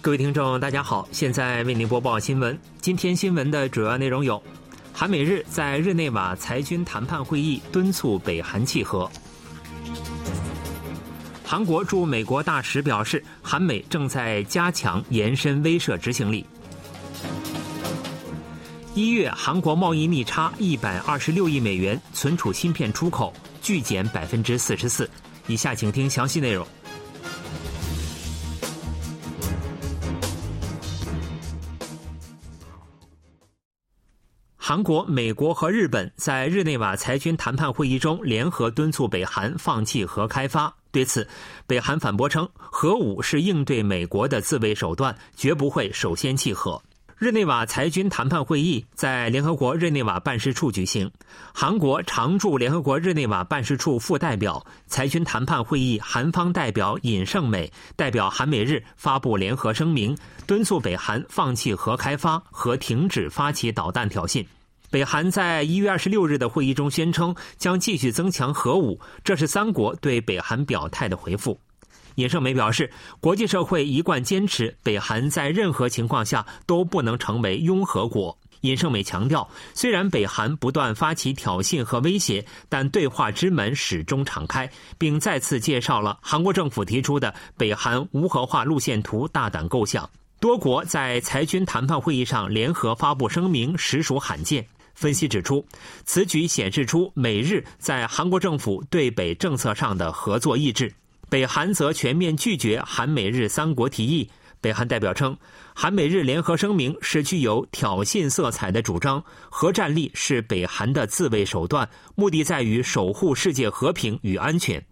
各位听众，大家好，现在为您播报新闻。今天新闻的主要内容有：韩美日在日内瓦裁军谈判会议敦促北韩契合；韩国驻美国大使表示，韩美正在加强延伸威慑执行力。一月，韩国贸易逆差一百二十六亿美元，存储芯片出口巨减百分之四十四。以下请听详细内容。韩国、美国和日本在日内瓦裁军谈判会议中联合敦促北韩放弃核开发。对此，北韩反驳称，核武是应对美国的自卫手段，绝不会首先弃核。日内瓦裁军谈判会议在联合国日内瓦办事处举行。韩国常驻联合国日内瓦办事处副代表、裁军谈判会议韩方代表尹胜美代表韩美日发布联合声明，敦促北韩放弃核开发和停止发起导弹挑衅。北韩在一月二十六日的会议中宣称将继续增强核武，这是三国对北韩表态的回复。尹胜美表示，国际社会一贯坚持北韩在任何情况下都不能成为拥核国。尹胜美强调，虽然北韩不断发起挑衅和威胁，但对话之门始终敞开，并再次介绍了韩国政府提出的北韩无核化路线图大胆构想。多国在裁军谈判会议上联合发布声明，实属罕见。分析指出，此举显示出美日在韩国政府对北政策上的合作意志。北韩则全面拒绝韩美日三国提议。北韩代表称，韩美日联合声明是具有挑衅色彩的主张，核战力是北韩的自卫手段，目的在于守护世界和平与安全。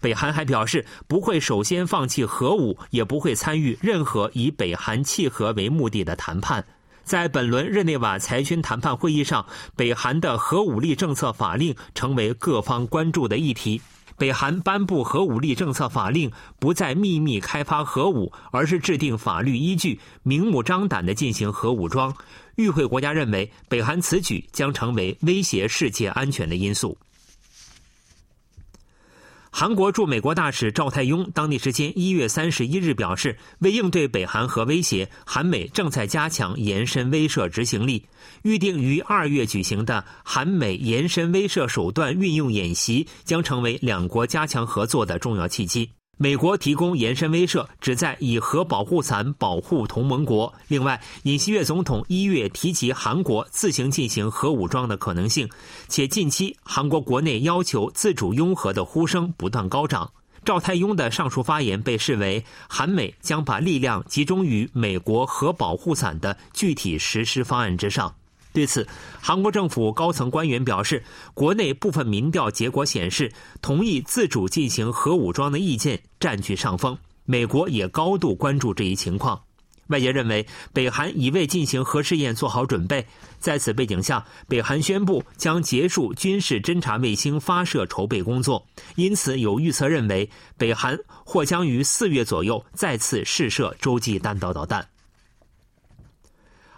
北韩还表示，不会首先放弃核武，也不会参与任何以北韩契合为目的的谈判。在本轮日内瓦裁军谈判会议上，北韩的核武力政策法令成为各方关注的议题。北韩颁布核武力政策法令，不再秘密开发核武，而是制定法律依据，明目张胆地进行核武装。与会国家认为，北韩此举将成为威胁世界安全的因素。韩国驻美国大使赵泰庸当地时间一月三十一日表示，为应对北韩核威胁，韩美正在加强延伸威慑执行力。预定于二月举行的韩美延伸威慑手段运用演习，将成为两国加强合作的重要契机。美国提供延伸威慑，旨在以核保护伞保护同盟国。另外，尹锡悦总统一月提及韩国自行进行核武装的可能性，且近期韩国国内要求自主拥核的呼声不断高涨。赵泰庸的上述发言被视为韩美将把力量集中于美国核保护伞的具体实施方案之上。对此，韩国政府高层官员表示，国内部分民调结果显示，同意自主进行核武装的意见占据上风。美国也高度关注这一情况。外界认为，北韩已为进行核试验做好准备。在此背景下，北韩宣布将结束军事侦察卫星发射筹备工作，因此有预测认为，北韩或将于四月左右再次试射洲际弹道导弹。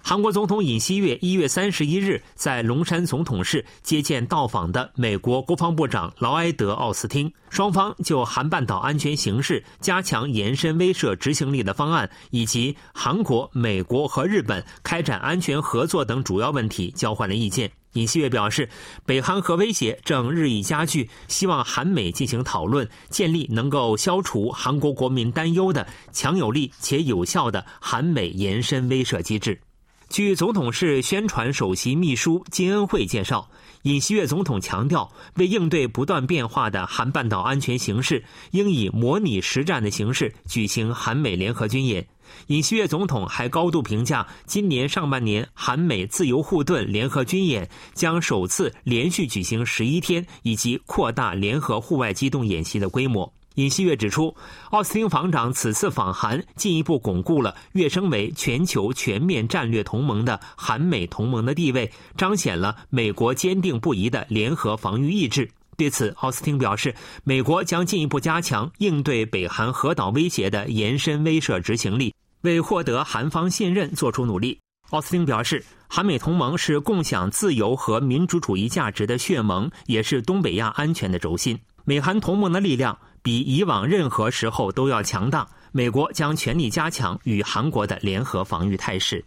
韩国总统尹锡悦一月三十一日在龙山总统室接见到访的美国国防部长劳埃德·奥斯汀，双方就韩半岛安全形势、加强延伸威慑执行力的方案，以及韩国、美国和日本开展安全合作等主要问题交换了意见。尹锡悦表示，北韩核威胁正日益加剧，希望韩美进行讨论，建立能够消除韩国国民担忧的强有力且有效的韩美延伸威慑机制。据总统室宣传首席秘书金恩惠介绍，尹锡悦总统强调，为应对不断变化的韩半岛安全形势，应以模拟实战的形式举行韩美联合军演。尹锡悦总统还高度评价，今年上半年韩美自由护盾联合军演将首次连续举行十一天，以及扩大联合户外机动演习的规模。尹锡悦指出，奥斯汀防长此次访韩，进一步巩固了跃升为全球全面战略同盟的韩美同盟的地位，彰显了美国坚定不移的联合防御意志。对此，奥斯汀表示，美国将进一步加强应对北韩核岛威胁的延伸威慑执行力，为获得韩方信任做出努力。奥斯汀表示，韩美同盟是共享自由和民主主义价值的血盟，也是东北亚安全的轴心。美韩同盟的力量比以往任何时候都要强大。美国将全力加强与韩国的联合防御态势。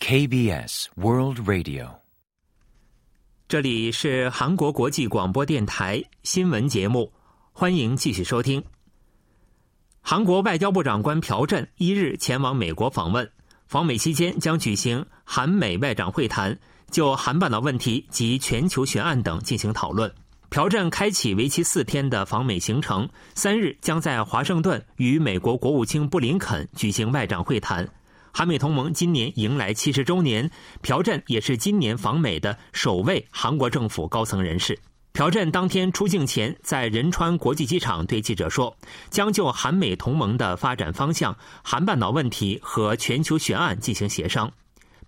KBS World Radio，这里是韩国国际广播电台新闻节目，欢迎继续收听。韩国外交部长官朴振一日前往美国访问，访美期间将举行韩美外长会谈，就韩半岛问题及全球悬案等进行讨论。朴振开启为期四天的访美行程，三日将在华盛顿与美国国务卿布林肯举行外长会谈。韩美同盟今年迎来七十周年，朴振也是今年访美的首位韩国政府高层人士。朴振当天出境前，在仁川国际机场对记者说，将就韩美同盟的发展方向、韩半岛问题和全球悬案进行协商。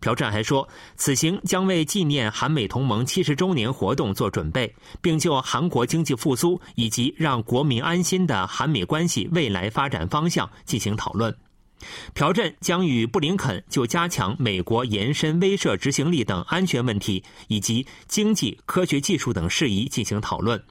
朴振还说，此行将为纪念韩美同盟七十周年活动做准备，并就韩国经济复苏以及让国民安心的韩美关系未来发展方向进行讨论。朴振将与布林肯就加强美国延伸威慑执行力等安全问题，以及经济、科学技术等事宜进行讨论。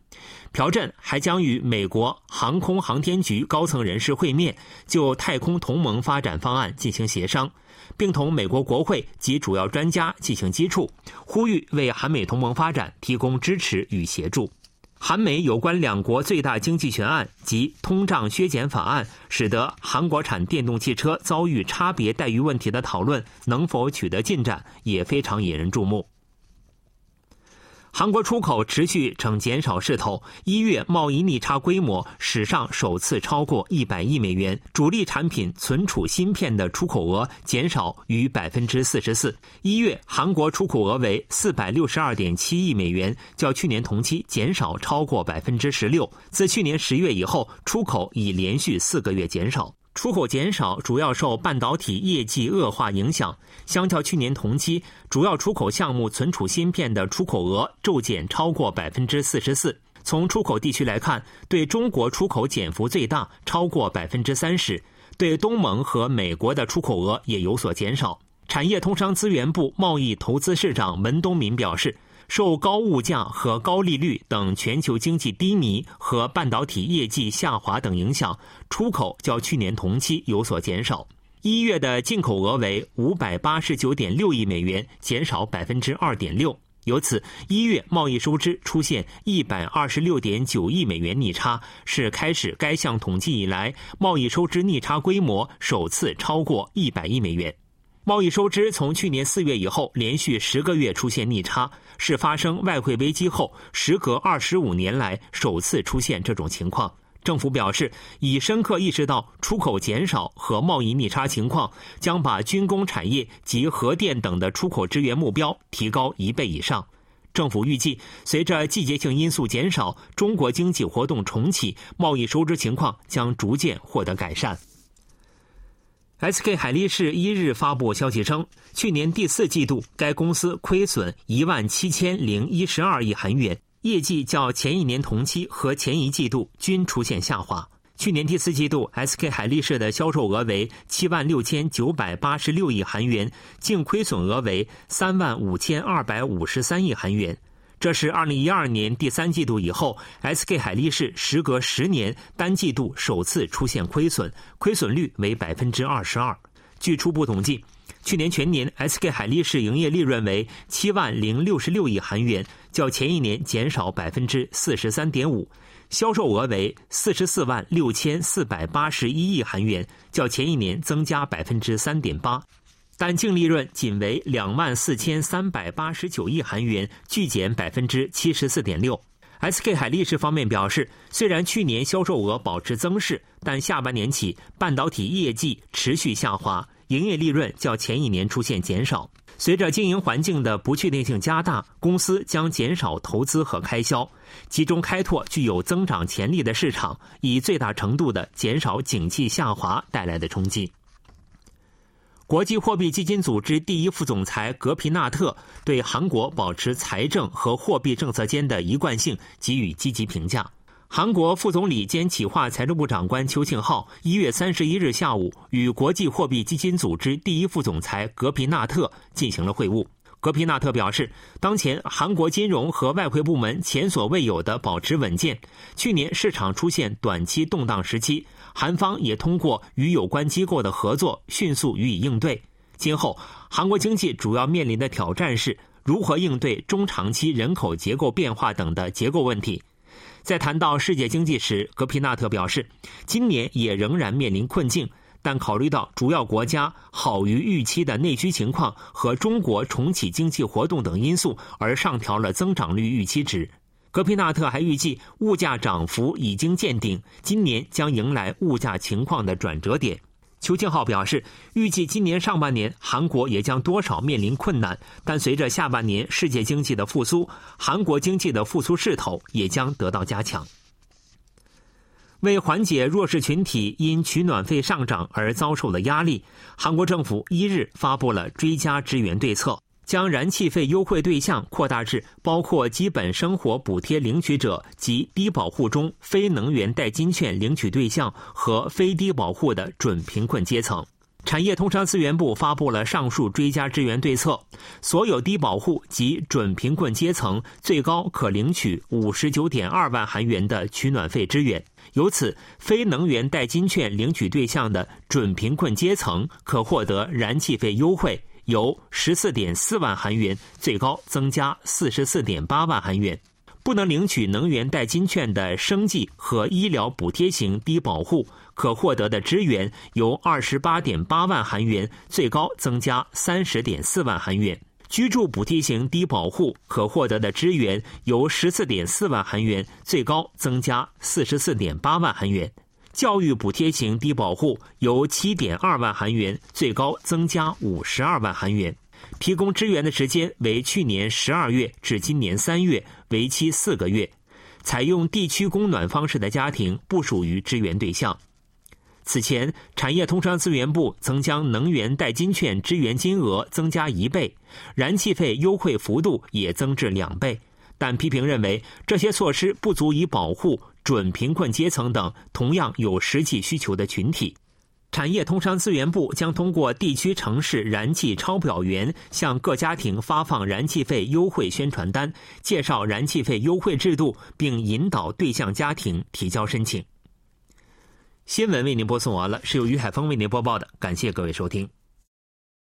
朴振还将与美国航空航天局高层人士会面，就太空同盟发展方案进行协商，并同美国国会及主要专家进行接触，呼吁为韩美同盟发展提供支持与协助。韩美有关两国最大经济悬案及通胀削减法案，使得韩国产电动汽车遭遇差别待遇问题的讨论能否取得进展，也非常引人注目。韩国出口持续呈减少势头，一月贸易逆差规模史上首次超过一百亿美元。主力产品存储芯片的出口额减少逾百分之四十四。一月韩国出口额为四百六十二点七亿美元，较去年同期减少超过百分之十六。自去年十月以后，出口已连续四个月减少。出口减少主要受半导体业绩恶化影响，相较去年同期，主要出口项目存储芯片的出口额骤减超过百分之四十四。从出口地区来看，对中国出口减幅最大，超过百分之三十；对东盟和美国的出口额也有所减少。产业通商资源部贸易投资市长文东民表示。受高物价和高利率等全球经济低迷和半导体业绩下滑等影响，出口较去年同期有所减少。一月的进口额为五百八十九点六亿美元，减少百分之二点六。由此，一月贸易收支出现一百二十六点九亿美元逆差，是开始该项统计以来贸易收支逆差规模首次超过一百亿美元。贸易收支从去年四月以后连续十个月出现逆差，是发生外汇危机后时隔二十五年来首次出现这种情况。政府表示，已深刻意识到出口减少和贸易逆差情况，将把军工产业及核电等的出口支援目标提高一倍以上。政府预计，随着季节性因素减少，中国经济活动重启，贸易收支情况将逐渐获得改善。SK 海力士一日发布消息称，去年第四季度该公司亏损一万七千零一十二亿韩元，业绩较前一年同期和前一季度均出现下滑。去年第四季度，SK 海力士的销售额为七万六千九百八十六亿韩元，净亏损额为三万五千二百五十三亿韩元。这是二零一二年第三季度以后，SK 海力士时隔十年单季度首次出现亏损，亏损率为百分之二十二。据初步统计，去年全年 SK 海力士营业利润为七万零六十六亿韩元，较前一年减少百分之四十三点五；销售额为四十四万六千四百八十一亿韩元，较前一年增加百分之三点八。但净利润仅为两万四千三百八十九亿韩元，巨减百分之七十四点六。SK 海力士方面表示，虽然去年销售额保持增势，但下半年起半导体业绩持续下滑，营业利润较前一年出现减少。随着经营环境的不确定性加大，公司将减少投资和开销，集中开拓具有增长潜力的市场，以最大程度的减少景气下滑带来的冲击。国际货币基金组织第一副总裁格皮纳特对韩国保持财政和货币政策间的一贯性给予积极评价。韩国副总理兼企划财政部长官邱庆浩一月三十一日下午与国际货币基金组织第一副总裁格皮纳特进行了会晤。格皮纳特表示，当前韩国金融和外汇部门前所未有的保持稳健。去年市场出现短期动荡时期，韩方也通过与有关机构的合作迅速予以应对。今后，韩国经济主要面临的挑战是如何应对中长期人口结构变化等的结构问题。在谈到世界经济时，格皮纳特表示，今年也仍然面临困境。但考虑到主要国家好于预期的内需情况和中国重启经济活动等因素，而上调了增长率预期值。格皮纳特还预计，物价涨幅已经见顶，今年将迎来物价情况的转折点。邱庆浩表示，预计今年上半年韩国也将多少面临困难，但随着下半年世界经济的复苏，韩国经济的复苏势头也将得到加强。为缓解弱势群体因取暖费上涨而遭受的压力，韩国政府一日发布了追加支援对策，将燃气费优惠对象扩大至包括基本生活补贴领取者及低保户中非能源代金券领取对象和非低保户的准贫困阶层。产业通商资源部发布了上述追加支援对策，所有低保户及准贫困阶层最高可领取五十九点二万韩元的取暖费支援。由此，非能源代金券领取对象的准贫困阶层可获得燃气费优惠，由十四点四万韩元最高增加四十四点八万韩元。不能领取能源代金券的生计和医疗补贴型低保户可获得的支援由二十八点八万韩元最高增加三十点四万韩元。居住补贴型低保户可获得的支援由十四点四万韩元最高增加四十四点八万韩元，教育补贴型低保户由七点二万韩元最高增加五十二万韩元，提供支援的时间为去年十二月至今年三月，为期四个月。采用地区供暖方式的家庭不属于支援对象。此前，产业通商资源部曾将能源代金券支援金额增加一倍，燃气费优惠幅度也增至两倍。但批评认为，这些措施不足以保护准贫困阶层等同样有实际需求的群体。产业通商资源部将通过地区城市燃气抄表员向各家庭发放燃气费优惠宣传单，介绍燃气费优惠制度，并引导对象家庭提交申请。新闻为您播送完了，是由于海峰为您播报的，感谢各位收听。